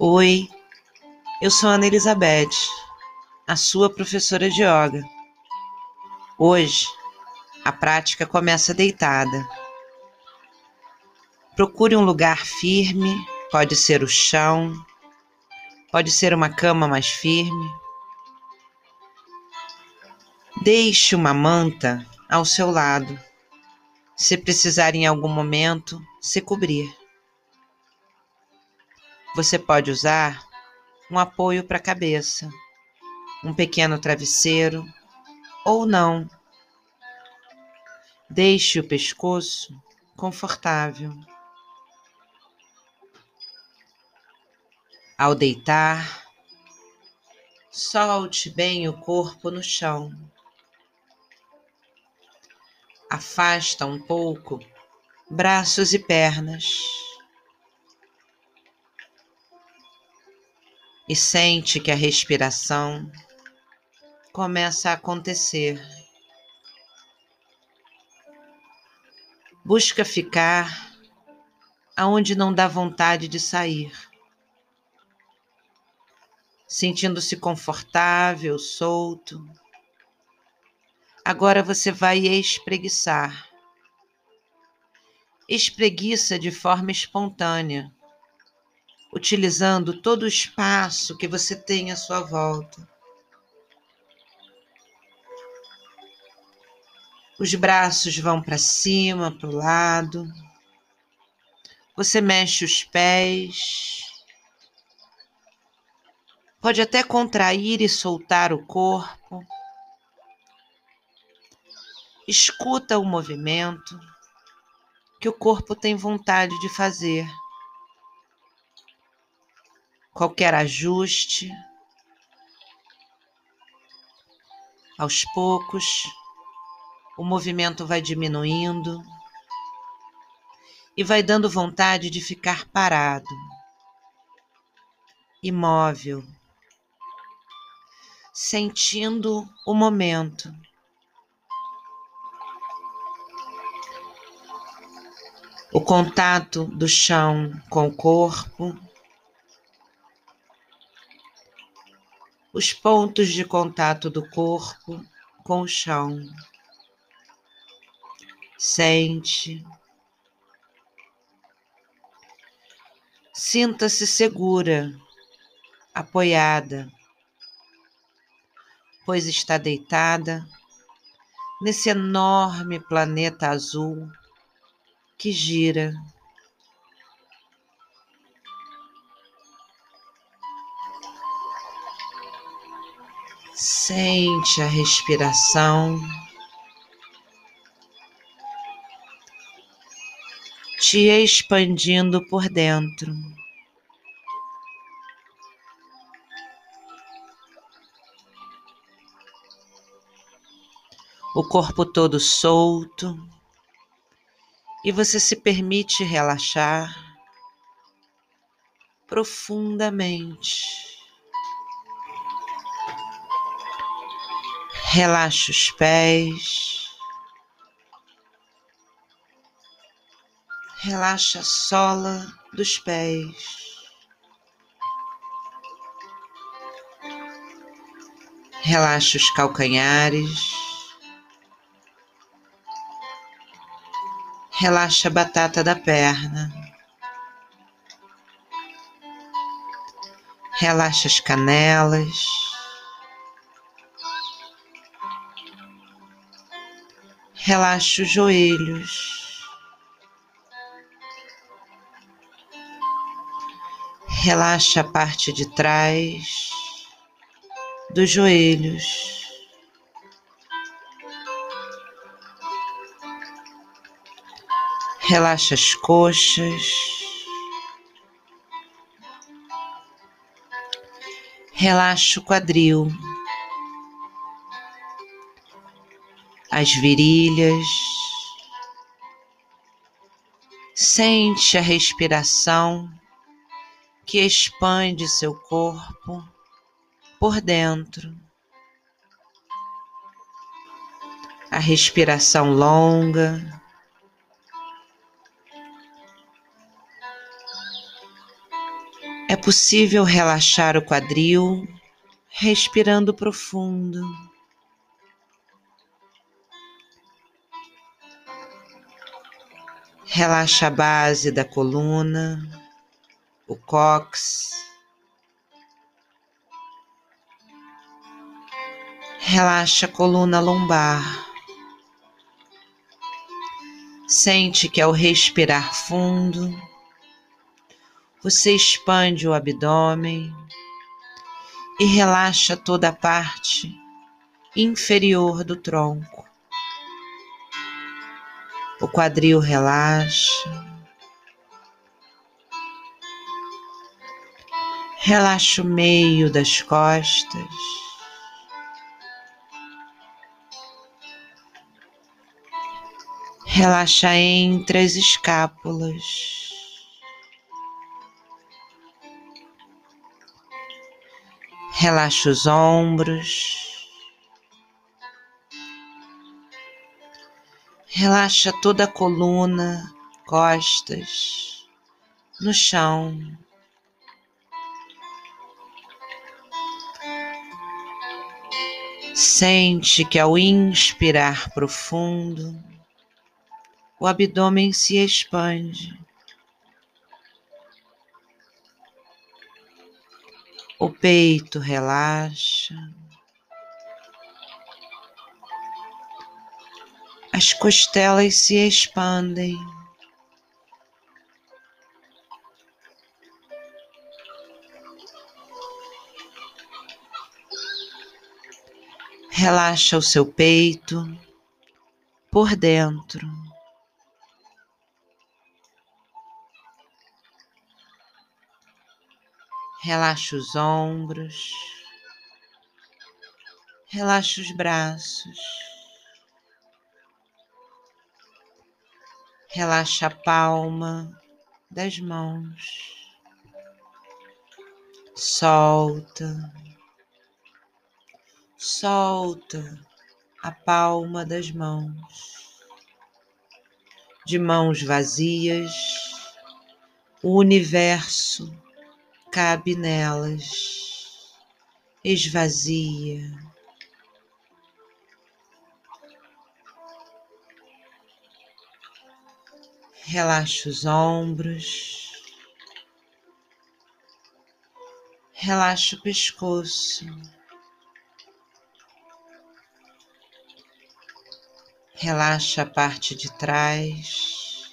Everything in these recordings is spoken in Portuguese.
Oi, eu sou Ana Elizabeth, a sua professora de yoga. Hoje, a prática começa deitada. Procure um lugar firme, pode ser o chão, pode ser uma cama mais firme. Deixe uma manta ao seu lado, se precisar em algum momento se cobrir. Você pode usar um apoio para a cabeça, um pequeno travesseiro ou não. Deixe o pescoço confortável. Ao deitar, solte bem o corpo no chão. Afasta um pouco braços e pernas. E sente que a respiração começa a acontecer. Busca ficar aonde não dá vontade de sair, sentindo-se confortável, solto. Agora você vai espreguiçar. Espreguiça de forma espontânea, utilizando todo o espaço que você tem à sua volta. Os braços vão para cima, para o lado. Você mexe os pés. Pode até contrair e soltar o corpo. Escuta o movimento que o corpo tem vontade de fazer. Qualquer ajuste. Aos poucos, o movimento vai diminuindo e vai dando vontade de ficar parado, imóvel, sentindo o momento. O contato do chão com o corpo, os pontos de contato do corpo com o chão. Sente. Sinta-se segura, apoiada, pois está deitada nesse enorme planeta azul que gira. Sente a respiração. te expandindo por dentro. O corpo todo solto e você se permite relaxar profundamente. Relaxa os pés. Relaxa a sola dos pés. Relaxa os calcanhares. Relaxa a batata da perna. Relaxa as canelas. Relaxa os joelhos. Relaxa a parte de trás dos joelhos. Relaxa as coxas. Relaxa o quadril. As virilhas. Sente a respiração que expande seu corpo por dentro. A respiração longa. É possível relaxar o quadril respirando profundo. Relaxa a base da coluna, o cóccix. Relaxa a coluna lombar. Sente que ao respirar fundo, você expande o abdômen e relaxa toda a parte inferior do tronco. O quadril relaxa. Relaxa o meio das costas. Relaxa entre as escápulas. Relaxa os ombros. Relaxa toda a coluna, costas, no chão. Sente que ao inspirar profundo, o abdômen se expande. O peito relaxa. As costelas se expandem. Relaxa o seu peito por dentro. Relaxa os ombros, relaxa os braços, relaxa a palma das mãos, solta, solta a palma das mãos, de mãos vazias, o universo cabe nelas, esvazia. Relaxa os ombros, relaxa o pescoço, relaxa a parte de trás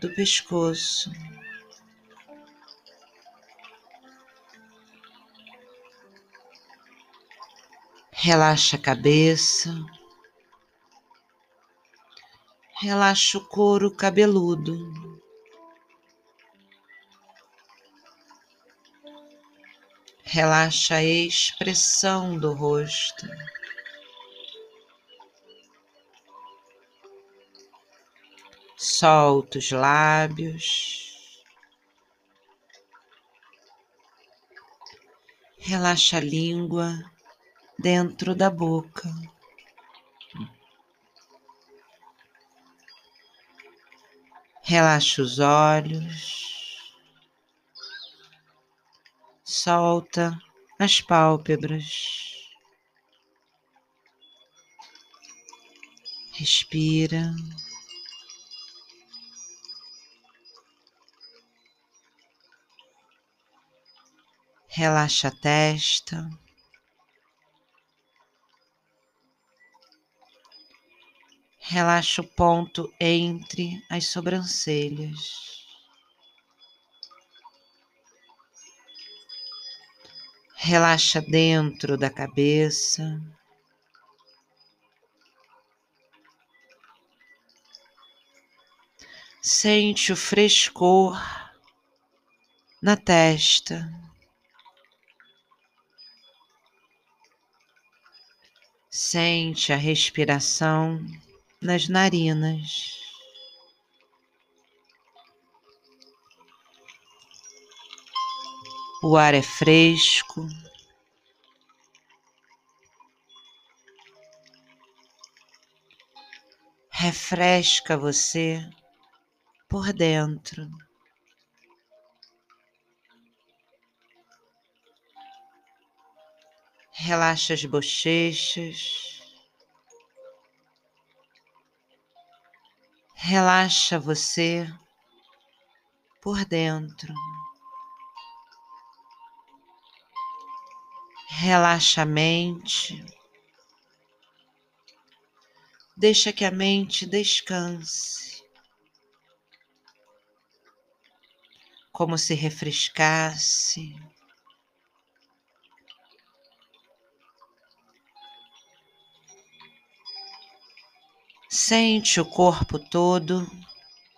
do pescoço. Relaxa a cabeça. Relaxa o couro cabeludo. Relaxa a expressão do rosto. Solta os lábios. Relaxa a língua dentro da boca. Relaxa os olhos, solta as pálpebras, respira. Relaxa a testa. Relaxa o ponto entre as sobrancelhas. Relaxa dentro da cabeça. Sente o frescor na testa. Sente a respiração nas narinas. O ar é fresco. Refresca você por dentro. Relaxa as bochechas. Relaxa você por dentro. Relaxa a mente. Deixa que a mente descanse. Como se refrescasse. Sente o corpo todo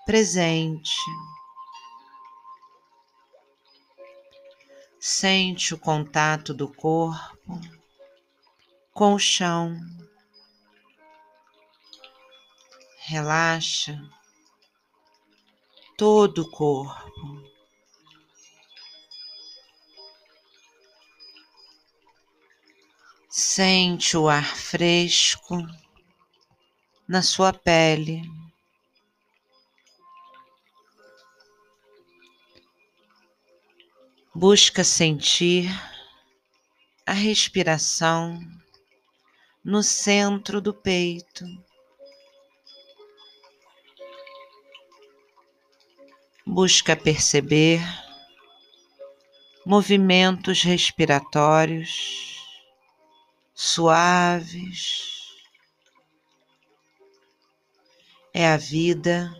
presente. Sente o contato do corpo com o chão. Relaxa todo o corpo. Sente o ar fresco na sua pele. Busca sentir a respiração no centro do peito. Busca perceber movimentos respiratórios suaves. É a vida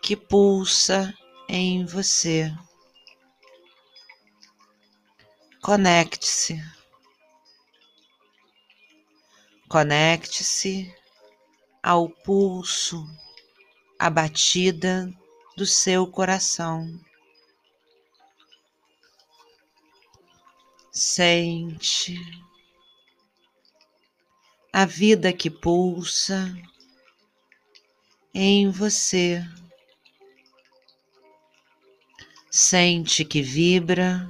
que pulsa em você. Conecte-se. Conecte-se ao pulso, à batida do seu coração. Sente a vida que pulsa em você. Sente que vibra.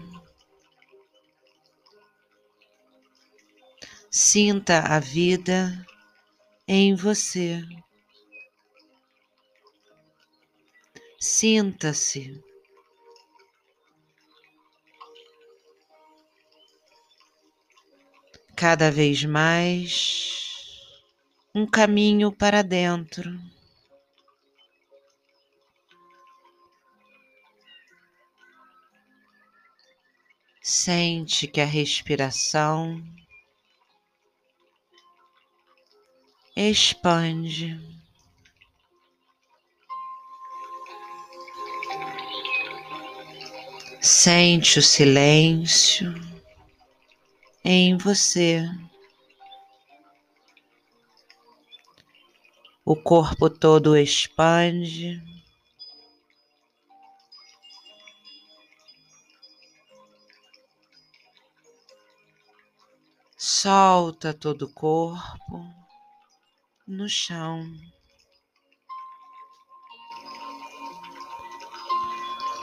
Sinta a vida em você. Sinta-se. Cada vez mais um caminho para dentro. Sente que a respiração expande. Sente o silêncio em você. O corpo todo expande. Solta todo o corpo no chão.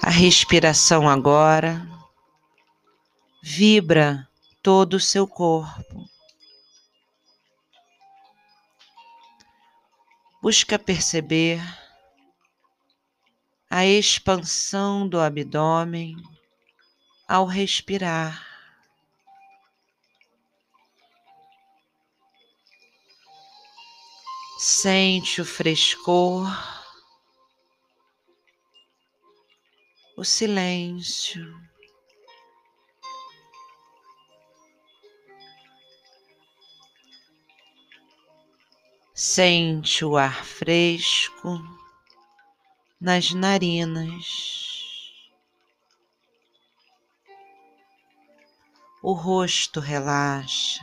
A respiração agora vibra todo o seu corpo. Busca perceber a expansão do abdômen ao respirar. Sente o frescor, o silêncio. Sente o ar fresco nas narinas. O rosto relaxa.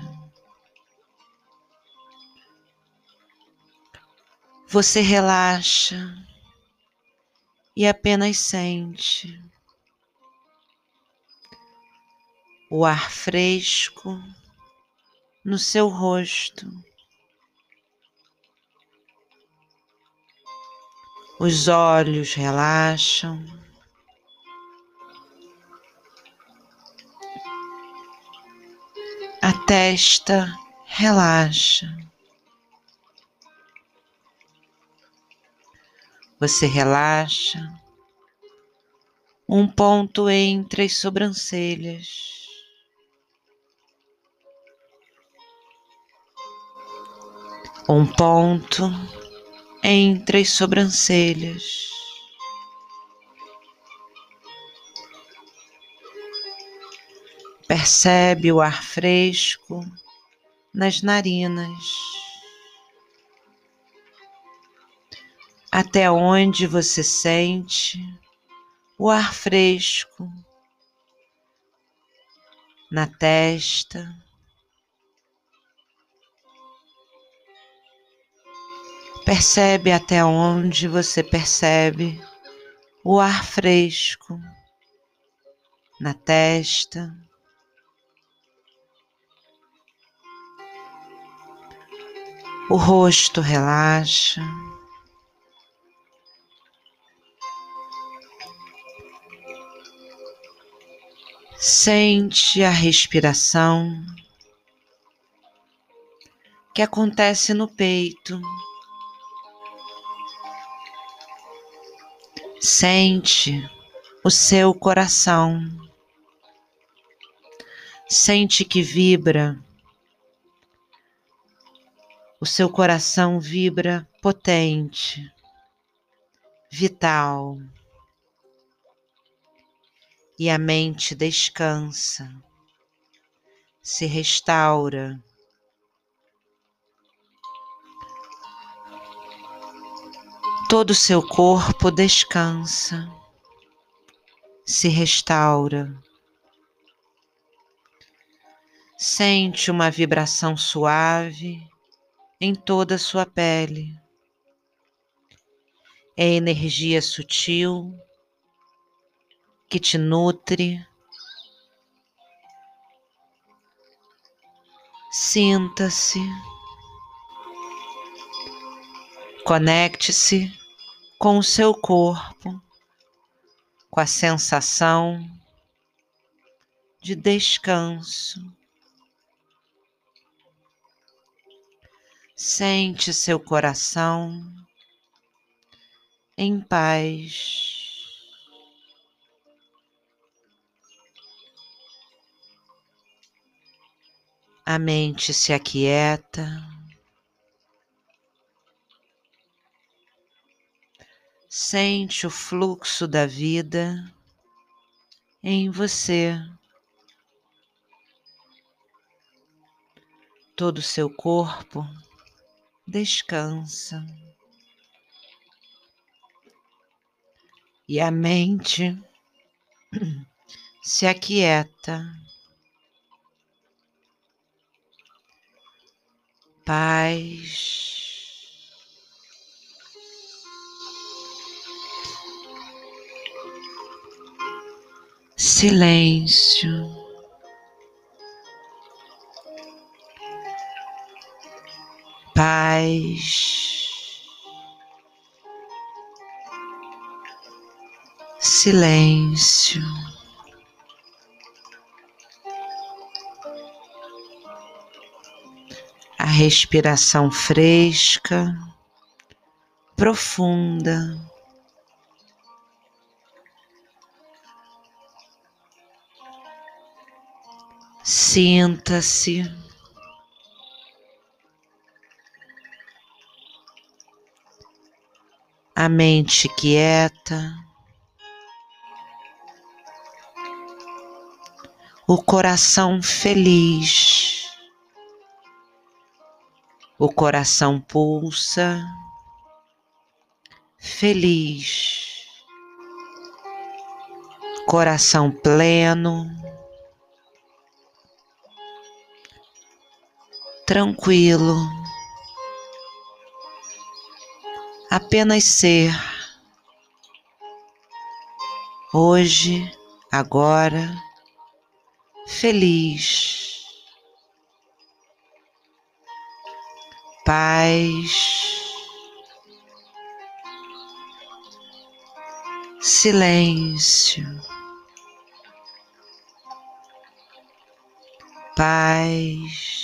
Você relaxa e apenas sente o ar fresco no seu rosto. os olhos relaxam. A testa relaxa. Você relaxa um ponto entre as sobrancelhas. Um ponto entre as sobrancelhas. Percebe o ar fresco nas narinas. Até onde você sente o ar fresco na testa. Percebe até onde você percebe o ar fresco na testa. O rosto relaxa. Sente a respiração que acontece no peito. Sente o seu coração. Sente que vibra o seu coração vibra potente, vital, e a mente descansa, se restaura. Todo o seu corpo descansa, se restaura. Sente uma vibração suave em toda a sua pele. É energia sutil que te nutre. Sinta-se. Conecte-se com o seu corpo, com a sensação de descanso. Sente seu coração em paz. A mente se aquieta. Sente o fluxo da vida em você. Todo o seu corpo descansa. E a mente se aquieta. Paz. Silêncio. paz, silêncio. A respiração fresca, profunda. Sinta-se. a mente quieta, o coração feliz, o coração pulsa, feliz, coração pleno, tranquilo apenas ser. Hoje, agora, feliz, paz, silêncio, paz.